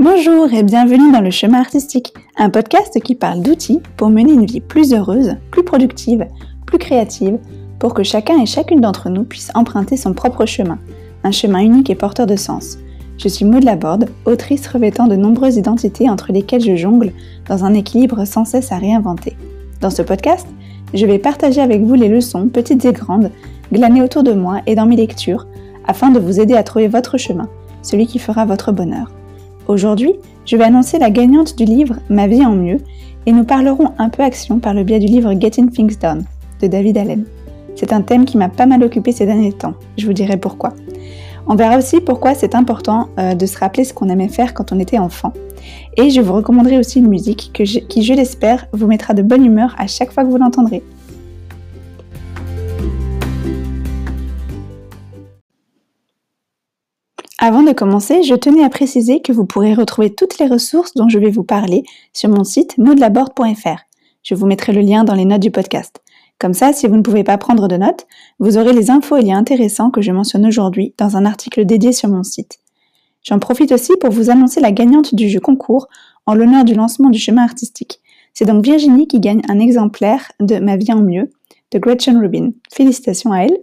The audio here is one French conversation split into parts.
Bonjour et bienvenue dans le chemin artistique, un podcast qui parle d'outils pour mener une vie plus heureuse, plus productive, plus créative, pour que chacun et chacune d'entre nous puisse emprunter son propre chemin, un chemin unique et porteur de sens. Je suis Maud Laborde, autrice revêtant de nombreuses identités entre lesquelles je jongle dans un équilibre sans cesse à réinventer. Dans ce podcast, je vais partager avec vous les leçons, petites et grandes, glanées autour de moi et dans mes lectures, afin de vous aider à trouver votre chemin, celui qui fera votre bonheur. Aujourd'hui, je vais annoncer la gagnante du livre Ma vie en mieux et nous parlerons un peu action par le biais du livre Getting Things Done de David Allen. C'est un thème qui m'a pas mal occupé ces derniers temps, je vous dirai pourquoi. On verra aussi pourquoi c'est important euh, de se rappeler ce qu'on aimait faire quand on était enfant. Et je vous recommanderai aussi une musique qui, je l'espère, vous mettra de bonne humeur à chaque fois que vous l'entendrez. Avant de commencer, je tenais à préciser que vous pourrez retrouver toutes les ressources dont je vais vous parler sur mon site modelaborde.fr. Je vous mettrai le lien dans les notes du podcast. Comme ça, si vous ne pouvez pas prendre de notes, vous aurez les infos et liens intéressants que je mentionne aujourd'hui dans un article dédié sur mon site. J'en profite aussi pour vous annoncer la gagnante du jeu concours en l'honneur du lancement du chemin artistique. C'est donc Virginie qui gagne un exemplaire de Ma vie en mieux de Gretchen Rubin. Félicitations à elle.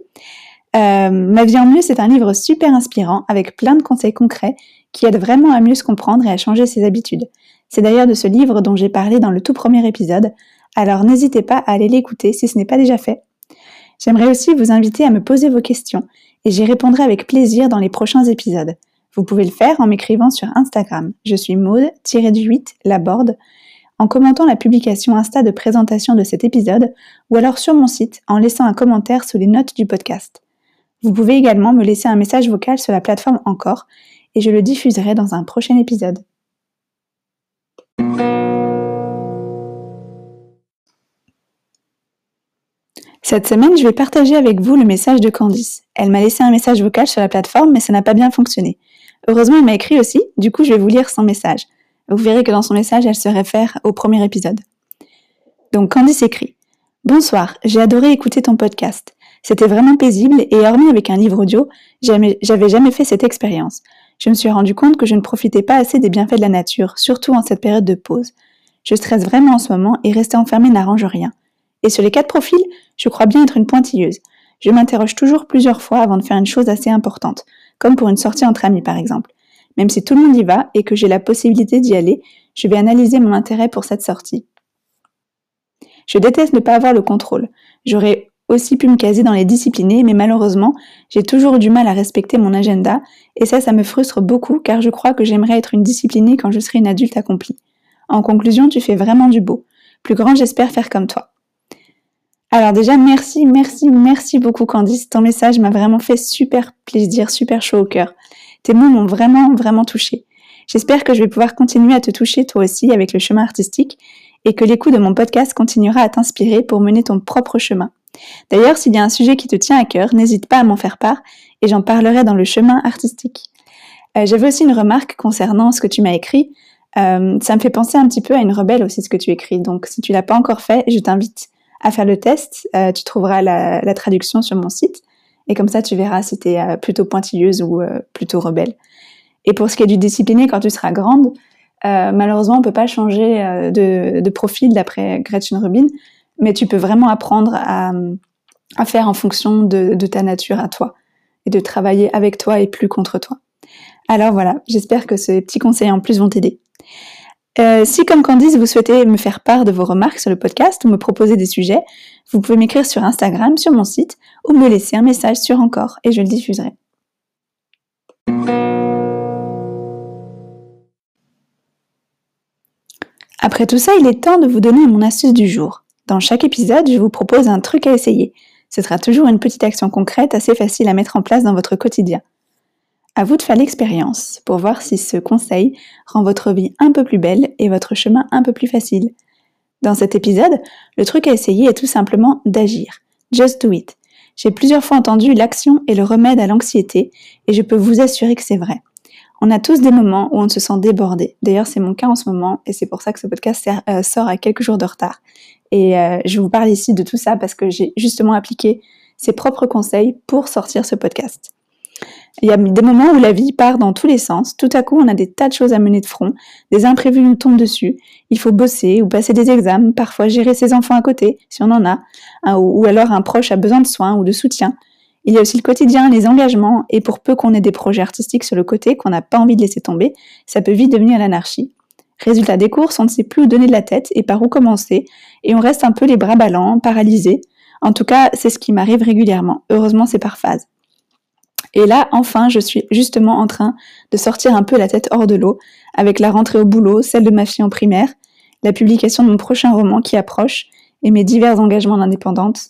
Euh, Ma vie en mieux, c'est un livre super inspirant avec plein de conseils concrets qui aident vraiment à mieux se comprendre et à changer ses habitudes. C'est d'ailleurs de ce livre dont j'ai parlé dans le tout premier épisode, alors n'hésitez pas à aller l'écouter si ce n'est pas déjà fait. J'aimerais aussi vous inviter à me poser vos questions et j'y répondrai avec plaisir dans les prochains épisodes. Vous pouvez le faire en m'écrivant sur Instagram. Je suis Maud-du-8 Laborde en commentant la publication Insta de présentation de cet épisode ou alors sur mon site en laissant un commentaire sous les notes du podcast. Vous pouvez également me laisser un message vocal sur la plateforme Encore et je le diffuserai dans un prochain épisode. Cette semaine, je vais partager avec vous le message de Candice. Elle m'a laissé un message vocal sur la plateforme, mais ça n'a pas bien fonctionné. Heureusement, elle m'a écrit aussi, du coup, je vais vous lire son message. Vous verrez que dans son message, elle se réfère au premier épisode. Donc, Candice écrit Bonsoir, j'ai adoré écouter ton podcast. C'était vraiment paisible et hormis avec un livre audio, j'avais jamais fait cette expérience. Je me suis rendu compte que je ne profitais pas assez des bienfaits de la nature, surtout en cette période de pause. Je stresse vraiment en ce moment et rester enfermé n'arrange rien. Et sur les quatre profils, je crois bien être une pointilleuse. Je m'interroge toujours plusieurs fois avant de faire une chose assez importante, comme pour une sortie entre amis par exemple. Même si tout le monde y va et que j'ai la possibilité d'y aller, je vais analyser mon intérêt pour cette sortie. Je déteste ne pas avoir le contrôle. J'aurais aussi pu me caser dans les disciplinés, mais malheureusement, j'ai toujours du mal à respecter mon agenda, et ça, ça me frustre beaucoup car je crois que j'aimerais être une disciplinée quand je serai une adulte accomplie. En conclusion, tu fais vraiment du beau. Plus grand, j'espère faire comme toi. Alors déjà, merci, merci, merci beaucoup Candice. Ton message m'a vraiment fait super plaisir, super chaud au cœur. Tes mots m'ont vraiment, vraiment touché. J'espère que je vais pouvoir continuer à te toucher toi aussi avec le chemin artistique et que l'écoute de mon podcast continuera à t'inspirer pour mener ton propre chemin. D'ailleurs, s'il y a un sujet qui te tient à cœur, n'hésite pas à m'en faire part et j'en parlerai dans le chemin artistique. Euh, j'avais aussi une remarque concernant ce que tu m'as écrit. Euh, ça me fait penser un petit peu à une rebelle aussi ce que tu écris. Donc si tu l'as pas encore fait, je t'invite à faire le test. Euh, tu trouveras la, traduction sur mon site. Et comme ça, tu verras si tu es plutôt pointilleuse ou plutôt rebelle. Et pour ce qui est du discipliné, quand tu seras grande, malheureusement, on peut pas changer de, profil d'après Gretchen Rubin, mais tu peux vraiment apprendre à, faire en fonction de, ta nature à toi et de travailler avec toi et plus contre toi. Alors voilà, j'espère que ces petits conseils en plus vont t'aider. Euh, si, comme Candice, vous souhaitez me faire part de vos remarques sur le podcast ou me proposer des sujets, vous pouvez m'écrire sur Instagram, sur mon site, ou me laisser un message sur Encore et je le diffuserai. Après tout ça, il est temps de vous donner mon astuce du jour. Dans chaque épisode, je vous propose un truc à essayer. Ce sera toujours une petite action concrète assez facile à mettre en place dans votre quotidien. À vous de faire l'expérience pour voir si ce conseil rend votre vie un peu plus belle et votre chemin un peu plus facile. Dans cet épisode, le truc à essayer est tout simplement d'agir. Just do it. J'ai plusieurs fois entendu l'action et le remède à l'anxiété et je peux vous assurer que c'est vrai. On a tous des moments où on se sent débordé. D'ailleurs, c'est mon cas en ce moment et c'est pour ça que ce podcast euh, sort à quelques jours de retard. Et euh, je vous parle ici de tout ça parce que j'ai justement appliqué ses propres conseils pour sortir ce podcast. Il y a des moments où la vie part dans tous les sens. Tout à coup, on a des tas de choses à mener de front. Des imprévus nous tombent dessus. Il faut bosser ou passer des examens, parfois gérer ses enfants à côté, si on en a, hein, ou alors un proche a besoin de soins ou de soutien. Il y a aussi le quotidien, les engagements, et pour peu qu'on ait des projets artistiques sur le côté qu'on n'a pas envie de laisser tomber, ça peut vite devenir l'anarchie. Résultat des courses, on ne sait plus où donner de la tête et par où commencer, et on reste un peu les bras ballants, paralysés. En tout cas, c'est ce qui m'arrive régulièrement. Heureusement, c'est par phase. Et là, enfin, je suis justement en train de sortir un peu la tête hors de l'eau, avec la rentrée au boulot, celle de ma fille en primaire, la publication de mon prochain roman qui approche, et mes divers engagements d'indépendante.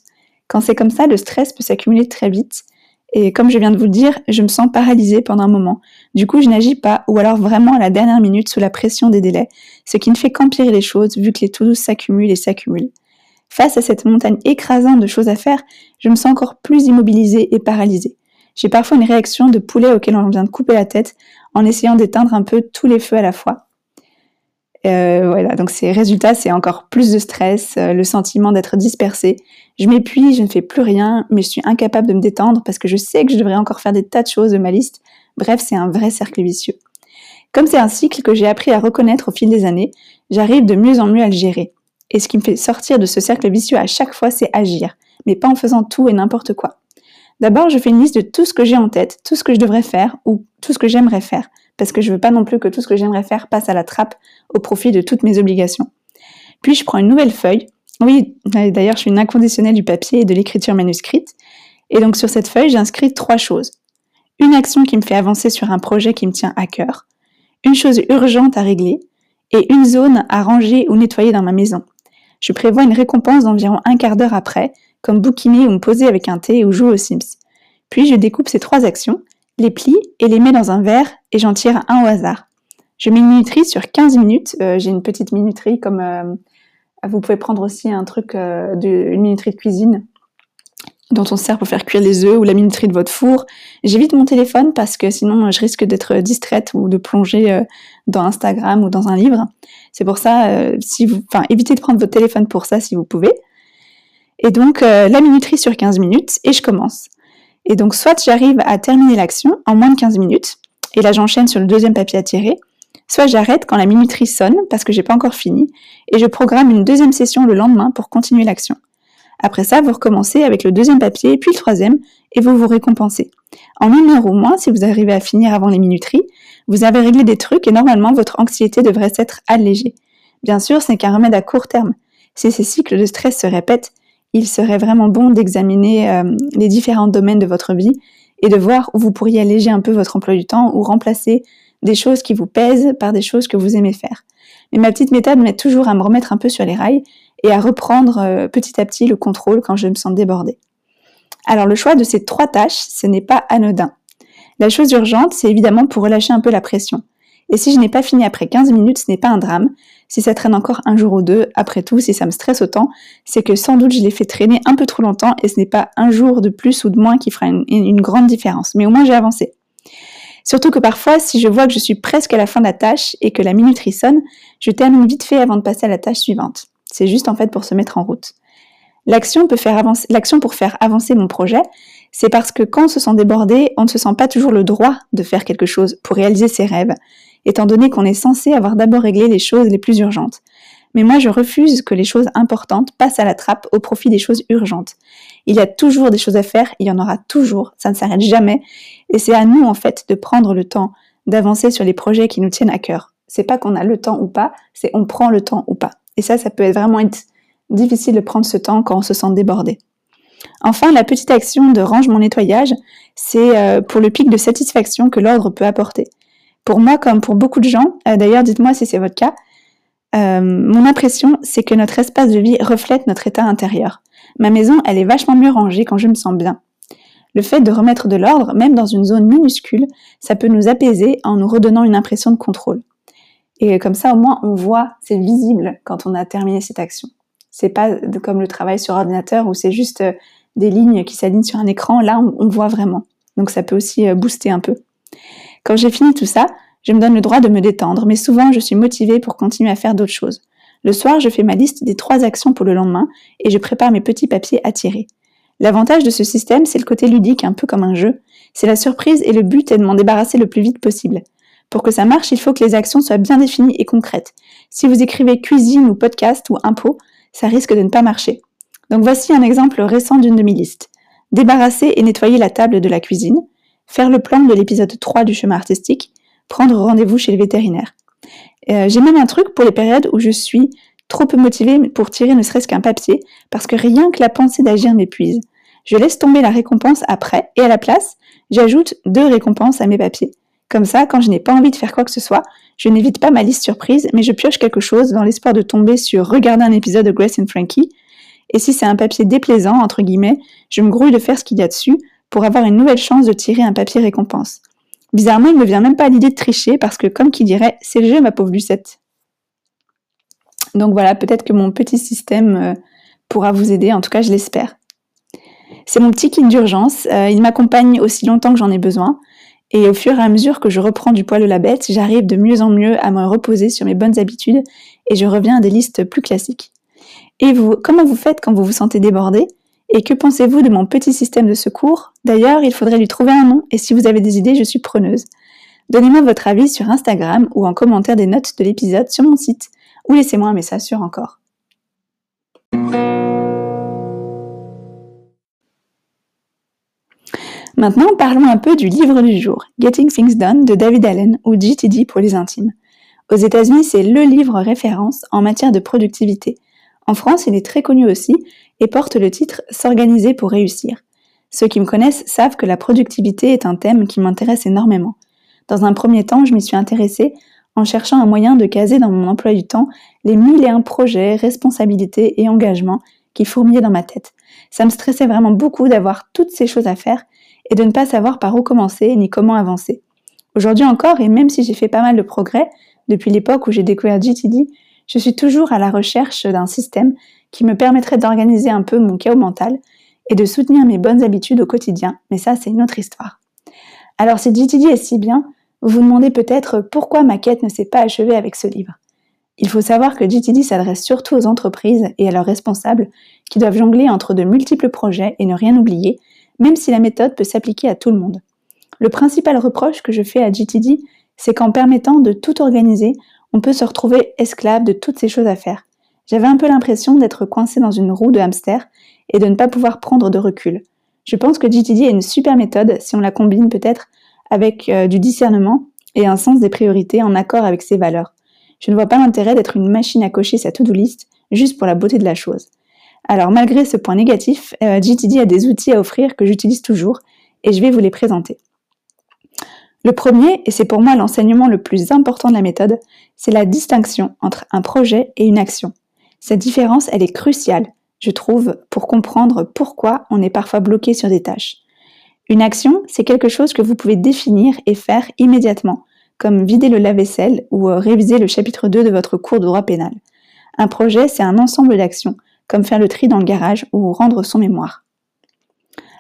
Quand c'est comme ça, le stress peut s'accumuler très vite, et comme je viens de vous le dire, je me sens paralysée pendant un moment. Du coup, je n'agis pas, ou alors vraiment à la dernière minute sous la pression des délais, ce qui ne fait qu'empirer les choses vu que les to s'accumulent et s'accumulent. Face à cette montagne écrasante de choses à faire, je me sens encore plus immobilisée et paralysée. J'ai parfois une réaction de poulet auquel on vient de couper la tête en essayant d'éteindre un peu tous les feux à la fois. Euh, voilà, donc ces résultats, c'est encore plus de stress, euh, le sentiment d'être dispersé. Je m'épuise, je ne fais plus rien, mais je suis incapable de me détendre parce que je sais que je devrais encore faire des tas de choses de ma liste. Bref, c'est un vrai cercle vicieux. Comme c'est un cycle que j'ai appris à reconnaître au fil des années, j'arrive de mieux en mieux à le gérer. Et ce qui me fait sortir de ce cercle vicieux à chaque fois, c'est agir, mais pas en faisant tout et n'importe quoi. D'abord, je fais une liste de tout ce que j'ai en tête, tout ce que je devrais faire ou tout ce que j'aimerais faire, parce que je veux pas non plus que tout ce que j'aimerais faire passe à la trappe au profit de toutes mes obligations. Puis je prends une nouvelle feuille. Oui, d'ailleurs, je suis une inconditionnelle du papier et de l'écriture manuscrite. Et donc sur cette feuille, j'inscris trois choses. Une action qui me fait avancer sur un projet qui me tient à cœur, une chose urgente à régler et une zone à ranger ou nettoyer dans ma maison. Je prévois une récompense d'environ un quart d'heure après, comme bouquiner ou me poser avec un thé ou jouer aux Sims. Puis je découpe ces trois actions, les plie et les mets dans un verre et j'en tire un au hasard. Je mets une minuterie sur 15 minutes. Euh, j'ai une petite minuterie comme euh, vous pouvez prendre aussi un truc, euh, de, une minuterie de cuisine dont on sert pour faire cuire les œufs ou la minuterie de votre four. J'évite mon téléphone parce que sinon je risque d'être distraite ou de plonger dans Instagram ou dans un livre. C'est pour ça, évitez de prendre votre téléphone pour ça si vous pouvez. Et donc, la minuterie sur 15 minutes, et je commence. Et donc, soit j'arrive à terminer l'action en moins de 15 minutes, et là j'enchaîne sur le deuxième papier à tirer, soit j'arrête quand la minuterie sonne, parce que j'ai pas encore fini, et je programme une deuxième session le lendemain pour continuer l'action. Après ça, vous recommencez avec le deuxième papier, puis le troisième, et vous vous récompensez. En une heure ou moins, si vous arrivez à finir avant les minuteries, vous avez réglé des trucs et normalement votre anxiété devrait s'être allégée. Bien sûr, ce n'est qu'un remède à court terme. Si ces cycles de stress se répètent, il serait vraiment bon d'examiner euh, les différents domaines de votre vie et de voir où vous pourriez alléger un peu votre emploi du temps ou remplacer des choses qui vous pèsent par des choses que vous aimez faire. Mais ma petite méthode m'aide toujours à me remettre un peu sur les rails et à reprendre euh, petit à petit le contrôle quand je me sens débordée. Alors le choix de ces trois tâches, ce n'est pas anodin. La chose urgente, c'est évidemment pour relâcher un peu la pression. Et si je n'ai pas fini après 15 minutes, ce n'est pas un drame. Si ça traîne encore un jour ou deux, après tout, si ça me stresse autant, c'est que sans doute je l'ai fait traîner un peu trop longtemps et ce n'est pas un jour de plus ou de moins qui fera une, grande différence. Mais au moins j'ai avancé. Surtout que parfois, si je vois que je suis presque à la fin de la tâche et que la minuterie sonne, je termine vite fait avant de passer à la tâche suivante. C'est juste en fait pour se mettre en route. L'action l'action pour faire avancer mon projet, c'est parce que quand on se sent débordé, on ne se sent pas toujours le droit de faire quelque chose pour réaliser ses rêves étant donné qu'on est censé avoir d'abord réglé les choses les plus urgentes. Mais moi, je refuse que les choses importantes passent à la trappe au profit des choses urgentes. Il y a toujours des choses à faire, il y en aura toujours, ça ne s'arrête jamais, et c'est à nous, en fait, de prendre le temps d'avancer sur les projets qui nous tiennent à cœur. C'est pas qu'on a le temps ou pas, c'est on prend le temps ou pas. Et ça, ça peut vraiment être difficile de prendre ce temps quand on se sent débordé. Enfin, la petite action de range mon nettoyage, c'est euh, pour le pic de satisfaction que l'ordre peut apporter. Pour moi, comme pour beaucoup de gens, euh, d'ailleurs, dites-moi si c'est votre cas, euh, mon impression, c'est que notre espace de vie reflète notre état intérieur. Ma maison, elle est vachement mieux rangée quand je me sens bien. Le fait de remettre de l'ordre, même dans une zone minuscule, ça peut nous apaiser en nous redonnant une impression de contrôle. Et comme ça, au moins, on voit, c'est visible quand on a terminé cette action. C'est pas comme le travail sur ordinateur où c'est juste euh, des lignes qui s'alignent sur un écran. Là, on, on voit vraiment. Donc ça peut aussi booster un peu. Quand j'ai fini tout ça, je me donne le droit de me détendre, mais souvent je suis motivée pour continuer à faire d'autres choses. Le soir, je fais ma liste des trois actions pour le lendemain et je prépare mes petits papiers à tirer. L'avantage de ce système, c'est le côté ludique, un peu comme un jeu. C'est la surprise et le but est de m'en débarrasser le plus vite possible. Pour que ça marche, il faut que les actions soient bien définies et concrètes. Si vous écrivez cuisine ou podcast ou impôt, ça risque de ne pas marcher. Donc voici un exemple récent d'une de mes listes. Débarrasser et nettoyer la table de la cuisine, faire le plan de l'épisode 3 du chemin artistique, prendre rendez-vous chez le vétérinaire. Euh, j'ai même un truc pour les périodes où je suis trop peu motivée pour tirer ne serait-ce qu'un papier, parce que rien que la pensée d'agir m'épuise. Je laisse tomber la récompense après, et à la place, j'ajoute deux récompenses à mes papiers. Comme ça, quand je n'ai pas envie de faire quoi que ce soit, je n'évite pas ma liste surprise, mais je pioche quelque chose dans l'espoir de tomber sur regarder un épisode de Grace and Frankie. Et si c'est un papier déplaisant, entre guillemets, je me grouille de faire ce qu'il y a dessus pour avoir une nouvelle chance de tirer un papier récompense. Bizarrement, il ne me vient même pas l'idée de tricher parce que, comme qui dirait, c'est le jeu, ma pauvre Lucette. Donc voilà, peut-être que mon petit système euh, pourra vous aider, en tout cas je l'espère. C'est mon petit kit d'urgence, euh, il m'accompagne aussi longtemps que j'en ai besoin, et au fur et à mesure que je reprends du poil de la bête, j'arrive de mieux en mieux à me reposer sur mes bonnes habitudes et je reviens à des listes plus classiques. Et vous, comment vous faites quand vous vous sentez débordé? Et que pensez-vous de mon petit système de secours? D'ailleurs, il faudrait lui trouver un nom et si vous avez des idées, je suis preneuse. Donnez-moi votre avis sur Instagram ou en commentaire des notes de l'épisode sur mon site ou laissez-moi un message sur encore. Maintenant, parlons un peu du livre du jour, Getting Things Done de David Allen ou GTD pour les intimes. Aux États-Unis, c'est le livre référence en matière de productivité. En France, il est très connu aussi et porte le titre S'organiser pour réussir. Ceux qui me connaissent savent que la productivité est un thème qui m'intéresse énormément. Dans un premier temps, je m'y suis intéressée en cherchant un moyen de caser dans mon emploi du temps les mille et un projets, responsabilités et engagements qui fourmillaient dans ma tête. Ça me stressait vraiment beaucoup d'avoir toutes ces choses à faire et de ne pas savoir par où commencer ni comment avancer. Aujourd'hui encore, et même si j'ai fait pas mal de progrès depuis l'époque où j'ai découvert GTD, je suis toujours à la recherche d'un système qui me permettrait d'organiser un peu mon chaos mental et de soutenir mes bonnes habitudes au quotidien, mais ça c'est une autre histoire. Alors si GTD est si bien, vous vous demandez peut-être pourquoi ma quête ne s'est pas achevée avec ce livre. Il faut savoir que GTD s'adresse surtout aux entreprises et à leurs responsables qui doivent jongler entre de multiples projets et ne rien oublier, même si la méthode peut s'appliquer à tout le monde. Le principal reproche que je fais à GTD, c'est qu'en permettant de tout organiser, on peut se retrouver esclave de toutes ces choses à faire. J'avais un peu l'impression d'être coincé dans une roue de hamster et de ne pas pouvoir prendre de recul. Je pense que GTD est une super méthode si on la combine peut-être avec euh, du discernement et un sens des priorités en accord avec ses valeurs. Je ne vois pas l'intérêt d'être une machine à cocher sa to-do list juste pour la beauté de la chose. Alors malgré ce point négatif, euh, GTD a des outils à offrir que j'utilise toujours et je vais vous les présenter. Le premier, et c'est pour moi l'enseignement le plus important de la méthode, c'est la distinction entre un projet et une action. Cette différence, elle est cruciale, je trouve, pour comprendre pourquoi on est parfois bloqué sur des tâches. Une action, c'est quelque chose que vous pouvez définir et faire immédiatement, comme vider le lave-vaisselle ou euh, réviser le chapitre 2 de votre cours de droit pénal. Un projet, c'est un ensemble d'actions, comme faire le tri dans le garage ou rendre son mémoire.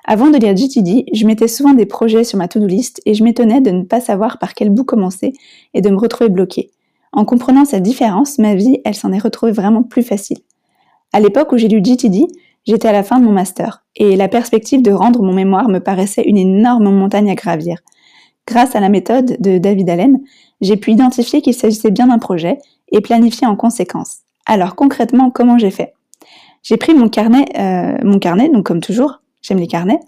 Avant de lire GTD, je mettais souvent des projets sur ma to-do list et je m'étonnais de ne pas savoir par quel bout commencer et de me retrouver bloqué. En comprenant cette différence, ma vie, elle s'en est retrouvée vraiment plus facile. À l'époque où j'ai lu GTD, J'étais à la fin de mon master, et la perspective de rendre mon mémoire me paraissait une énorme montagne à gravir. Grâce à la méthode de David Allen, j'ai pu identifier qu'il s'agissait bien d'un projet et planifier en conséquence. Alors concrètement, comment j'ai fait? J'ai pris mon carnet, euh, mon carnet, donc comme toujours, j'aime les carnets,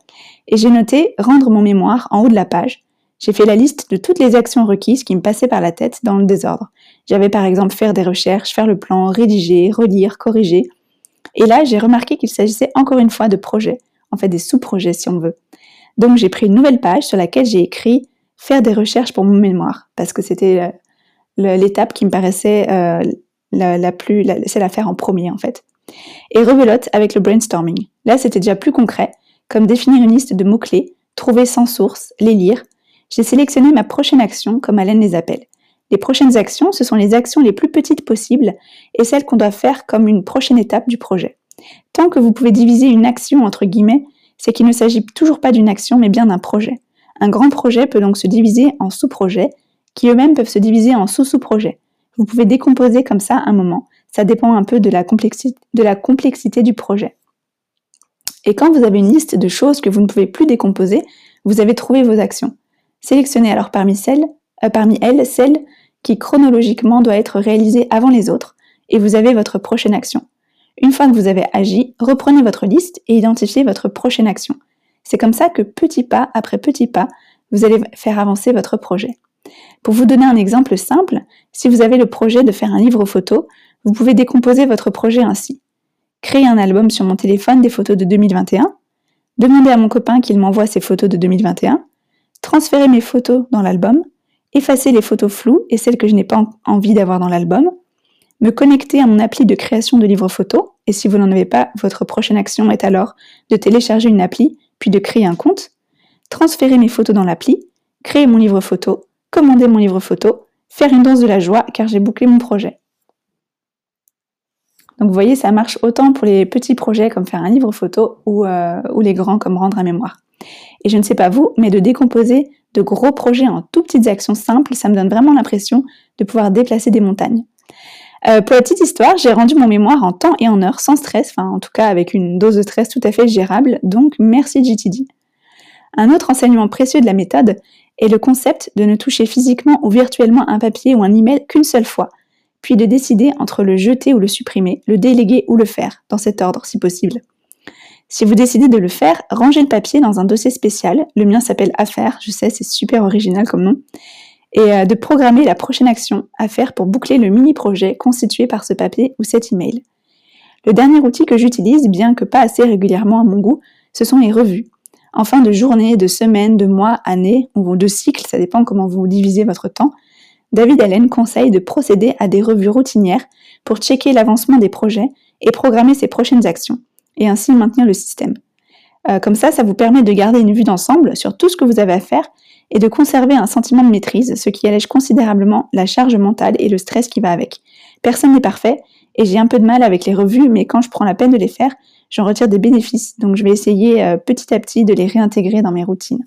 et j'ai noté rendre mon mémoire en haut de la page. J'ai fait la liste de toutes les actions requises qui me passaient par la tête dans le désordre. J'avais par exemple faire des recherches, faire le plan, rédiger, relire, corriger, et là, j'ai remarqué qu'il s'agissait encore une fois de projets, en fait des sous-projets si on veut. Donc j'ai pris une nouvelle page sur laquelle j'ai écrit faire des recherches pour mon mémoire, parce que c'était euh, l'étape qui me paraissait euh, la, plus, c'est la faire en premier en fait. Et rebelote avec le brainstorming. Là, c'était déjà plus concret, comme définir une liste de mots-clés, trouver sans source, les lire. J'ai sélectionné ma prochaine action, comme Alain les appelle. Les prochaines actions, ce sont les actions les plus petites possibles et celles qu'on doit faire comme une prochaine étape du projet. Tant que vous pouvez diviser une action entre guillemets, c'est qu'il ne s'agit toujours pas d'une action mais bien d'un projet. Un grand projet peut donc se diviser en sous-projets qui eux-mêmes peuvent se diviser en sous-sous-projets. Vous pouvez décomposer comme ça un moment, ça dépend un peu de la complexité, de la complexité du projet. Et quand vous avez une liste de choses que vous ne pouvez plus décomposer, vous avez trouvé vos actions. Sélectionnez alors parmi, celles, euh, elles celle qui chronologiquement doit être réalisée avant les autres, et vous avez votre prochaine action. Une fois que vous avez agi, reprenez votre liste et identifiez votre prochaine action. C'est comme ça que petit pas après petit pas, vous allez faire avancer votre projet. Pour vous donner un exemple simple, si vous avez le projet de faire un livre photo, vous pouvez décomposer votre projet ainsi. Créer un album sur mon téléphone des photos de 2021, demander à mon copain qu'il m'envoie ses photos de 2021, transférer mes photos dans l'album, effacer les photos floues et celles que je n'ai pas envie d'avoir dans l'album, me connecter à mon appli de création de livres photos, et si vous n'en avez pas, votre prochaine action est alors de télécharger une appli, puis de créer un compte, transférer mes photos dans l'appli, créer mon livre photo, commander mon livre photo, faire une danse de la joie car j'ai bouclé mon projet. Donc vous voyez, ça marche autant pour les petits projets comme faire un livre photo ou, euh, ou les grands comme rendre un mémoire. Et je ne sais pas vous, mais de décomposer de gros projets en tout petites actions simples, ça me donne vraiment l'impression de pouvoir déplacer des montagnes. Euh, pour la petite histoire, j'ai rendu mon mémoire en temps et en heure, sans stress, enfin en tout cas avec une dose de stress tout à fait gérable, donc merci GTD. Un autre enseignement précieux de la méthode est le concept de ne toucher physiquement ou virtuellement un papier ou un email qu'une seule fois, puis de décider entre le jeter ou le supprimer, le déléguer ou le faire, dans cet ordre si possible. Si vous décidez de le faire, rangez le papier dans un dossier spécial, le mien s'appelle Affaires, je sais, c'est super original comme nom, et euh, de programmer la prochaine action à faire pour boucler le mini-projet constitué par ce papier ou cet email. Le dernier outil que j'utilise, bien que pas assez régulièrement à mon goût, ce sont les revues. En fin de journée, de semaine, de mois, année ou de cycle, ça dépend comment vous divisez votre temps, David Allen conseille de procéder à des revues routinières pour checker l'avancement des projets et programmer ses prochaines actions, et ainsi maintenir le système. Euh, comme ça, ça vous permet de garder une vue d'ensemble sur tout ce que vous avez à faire et de conserver un sentiment de maîtrise, ce qui allège considérablement la charge mentale et le stress qui va avec. Personne n'est parfait, et j'ai un peu de mal avec les revues, mais quand je prends la peine de les faire, j'en retire des bénéfices, donc je vais essayer euh, petit à petit de les réintégrer dans mes routines.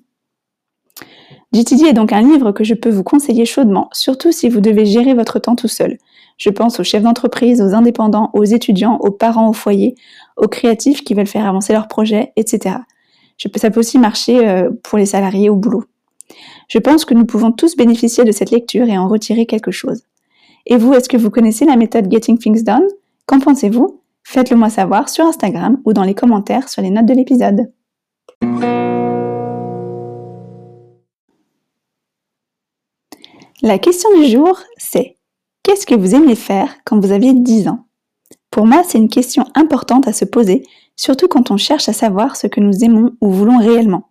GTD est donc un livre que je peux vous conseiller chaudement, surtout si vous devez gérer votre temps tout seul. Je pense aux chefs d'entreprise, aux indépendants, aux étudiants, aux parents au foyer, aux créatifs qui veulent faire avancer leurs projets, etc. ça peut aussi marcher euh, pour les salariés au boulot. Je pense que nous pouvons tous bénéficier de cette lecture et en retirer quelque chose. Et vous, est-ce que vous connaissez la méthode Getting Things Done? Qu'en pensez-vous? Faites-le moi savoir sur Instagram ou dans les commentaires sur les notes de l'épisode. La question du jour, c'est Qu'est-ce que vous aimiez faire quand vous aviez 10 ans? Pour moi, c'est une question importante à se poser, surtout quand on cherche à savoir ce que nous aimons ou voulons réellement.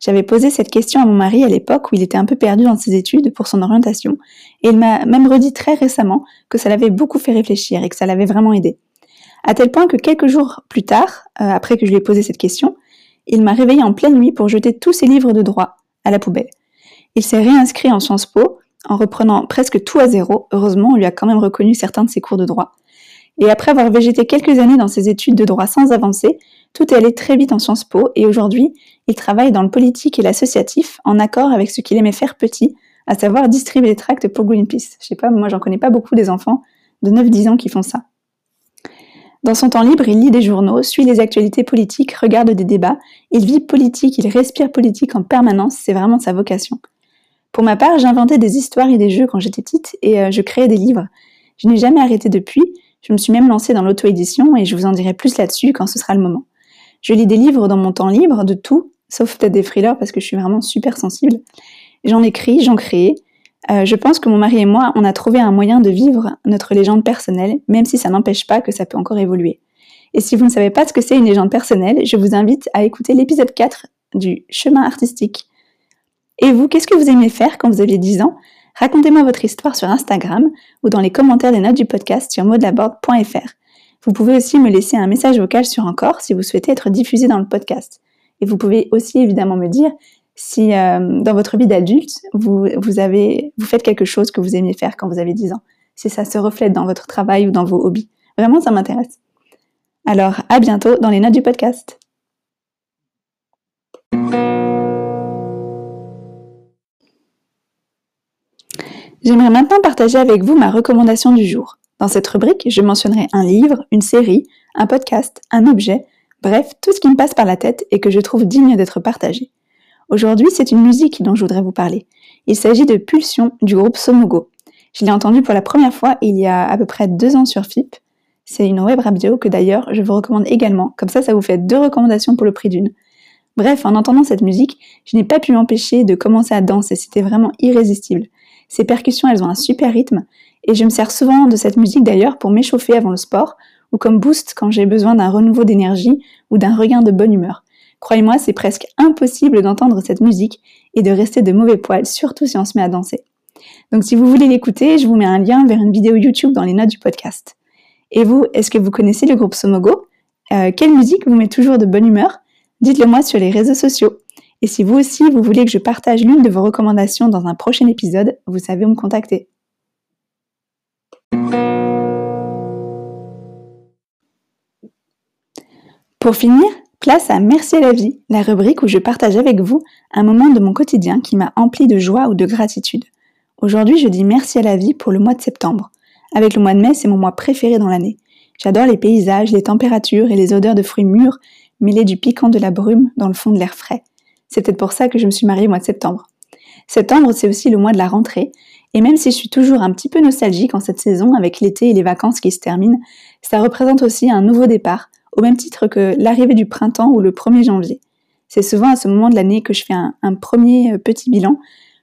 J'avais posé cette question à mon mari à l'époque où il était un peu perdu dans ses études pour son orientation, et il m'a même redit très récemment que ça l'avait beaucoup fait réfléchir et que ça l'avait vraiment aidé. À tel point que quelques jours plus tard, euh, après que je lui ai posé cette question, il m'a réveillé en pleine nuit pour jeter tous ses livres de droit à la poubelle. Il s'est réinscrit en Sciences Po en reprenant presque tout à zéro. Heureusement, on lui a quand même reconnu certains de ses cours de droit. Et après avoir végété quelques années dans ses études de droit sans avancer, tout est allé très vite en Sciences Po et aujourd'hui, il travaille dans le politique et l'associatif en accord avec ce qu'il aimait faire petit, à savoir distribuer des tracts pour Greenpeace. Je sais pas, moi j'en connais pas beaucoup des enfants de 9-10 ans qui font ça. Dans son temps libre, il lit des journaux, suit les actualités politiques, regarde des débats, il vit politique, il respire politique en permanence, c'est vraiment sa vocation. Pour ma part, j'inventais des histoires et des jeux quand j'étais petite et euh, je créais des livres. Je n'ai jamais arrêté depuis, je me suis même lancée dans l'auto-édition et je vous en dirai plus là-dessus quand ce sera le moment. Je lis des livres dans mon temps libre, de tout, sauf peut-être des thrillers parce que je suis vraiment super sensible. J'en écris, j'en crée. Euh, je pense que mon mari et moi, on a trouvé un moyen de vivre notre légende personnelle, même si ça n'empêche pas que ça peut encore évoluer. Et si vous ne savez pas ce que c'est une légende personnelle, je vous invite à écouter l'épisode 4 du chemin artistique et vous, qu'est-ce que vous aimiez faire quand vous aviez 10 ans? Racontez-moi votre histoire sur Instagram ou dans les commentaires des notes du podcast sur modelaborde.fr. Vous pouvez aussi me laisser un message vocal sur Encore si vous souhaitez être diffusé dans le podcast. Et vous pouvez aussi évidemment me dire si euh, dans votre vie d'adulte, vous, vous, vous faites quelque chose que vous aimiez faire quand vous avez 10 ans. Si ça se reflète dans votre travail ou dans vos hobbies. Vraiment, ça m'intéresse. Alors, à bientôt dans les notes du podcast. J'aimerais maintenant partager avec vous ma recommandation du jour. Dans cette rubrique, je mentionnerai un livre, une série, un podcast, un objet Bref, tout ce qui me passe par la tête et que je trouve digne d'être partagé. Aujourd'hui, c'est une musique dont je voudrais vous parler. Il s'agit de Pulsion du groupe Somogo. Je l'ai entendu pour la première fois il y a à peu près deux ans sur FIP. C'est une web radio que d'ailleurs je vous recommande également, comme ça ça vous fait deux recommandations pour le prix d'une. Bref, en entendant cette musique, je n'ai pas pu m'empêcher de commencer à danser, c'était vraiment irrésistible. Ces percussions, elles ont un super rythme, et je me sers souvent de cette musique d'ailleurs pour m'échauffer avant le sport, ou comme boost quand j'ai besoin d'un renouveau d'énergie ou d'un regain de bonne humeur. Croyez-moi, c'est presque impossible d'entendre cette musique et de rester de mauvais poils, surtout si on se met à danser. Donc si vous voulez l'écouter, je vous mets un lien vers une vidéo YouTube dans les notes du podcast. Et vous, est-ce que vous connaissez le groupe Somogo? Euh, Quelle musique vous met toujours de bonne humeur? Dites-le moi sur les réseaux sociaux. Et si vous aussi, vous voulez que je partage l'une de vos recommandations dans un prochain épisode, vous savez où me contacter. Pour finir, place à Merci à la vie, la rubrique où je partage avec vous un moment de mon quotidien qui m'a empli de joie ou de gratitude. Aujourd'hui, je dis merci à la vie pour le mois de septembre. Avec le mois de mai, c'est mon mois préféré dans l'année. J'adore les paysages, les températures et les odeurs de fruits mûrs mêlés du piquant de la brume dans le fond de l'air frais. Peut-être pour ça que je me suis mariée au mois de septembre. Septembre, c'est aussi le mois de la rentrée, et même si je suis toujours un petit peu nostalgique en cette saison avec l'été et les vacances qui se terminent, ça représente aussi un nouveau départ, au même titre que l'arrivée du printemps ou le 1er janvier. C'est souvent à ce moment de l'année que je fais un, un, premier euh, petit bilan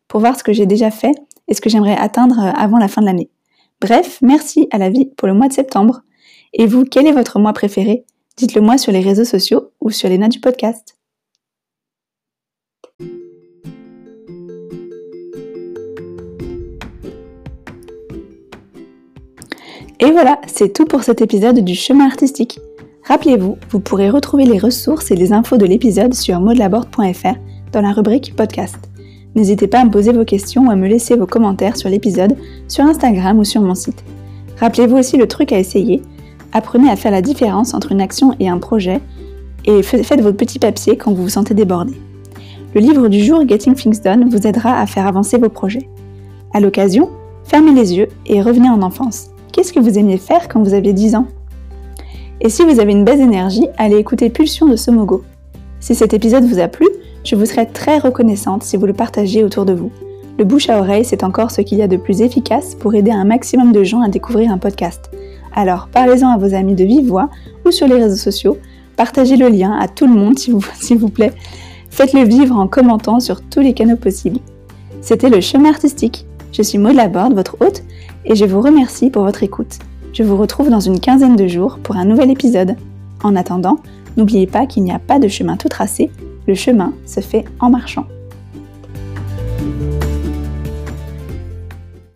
pour voir ce que j'ai déjà fait et ce que j'aimerais atteindre euh, avant la fin de l'année. Bref, merci à la vie pour le mois de septembre. Et vous, quel est votre mois préféré? Dites-le moi sur les réseaux sociaux ou sur les notes du podcast. Et voilà, c'est tout pour cet épisode du chemin artistique. Rappelez-vous, vous pourrez retrouver les ressources et les infos de l'épisode sur modelaborde.fr dans la rubrique podcast. N'hésitez pas à me poser vos questions ou à me laisser vos commentaires sur l'épisode sur Instagram ou sur mon site. Rappelez-vous aussi le truc à essayer, apprenez à faire la différence entre une action et un projet et faites votre petit papier quand vous vous sentez débordé. Le livre du jour Getting Things Done vous aidera à faire avancer vos projets. À l'occasion, fermez les yeux et revenez en enfance. Qu'est-ce que vous aimiez faire quand vous aviez 10 ans? Et si vous avez une baisse d'énergie, allez écouter Pulsion de Somogo. Si cet épisode vous a plu, je vous serais très reconnaissante si vous le partagiez autour de vous. Le bouche à oreille, c'est encore ce qu'il y a de plus efficace pour aider un maximum de gens à découvrir un podcast. Alors parlez-en à vos amis de vive voix ou sur les réseaux sociaux, partagez le lien à tout le monde s'il vous, vous plaît, faites-le vivre en commentant sur tous les canaux possibles. C'était le chemin artistique. Je suis Maud Laborde, votre hôte, et je vous remercie pour votre écoute. Je vous retrouve dans une quinzaine de jours pour un nouvel épisode. En attendant, n'oubliez pas qu'il n'y a pas de chemin tout tracé, le chemin se fait en marchant.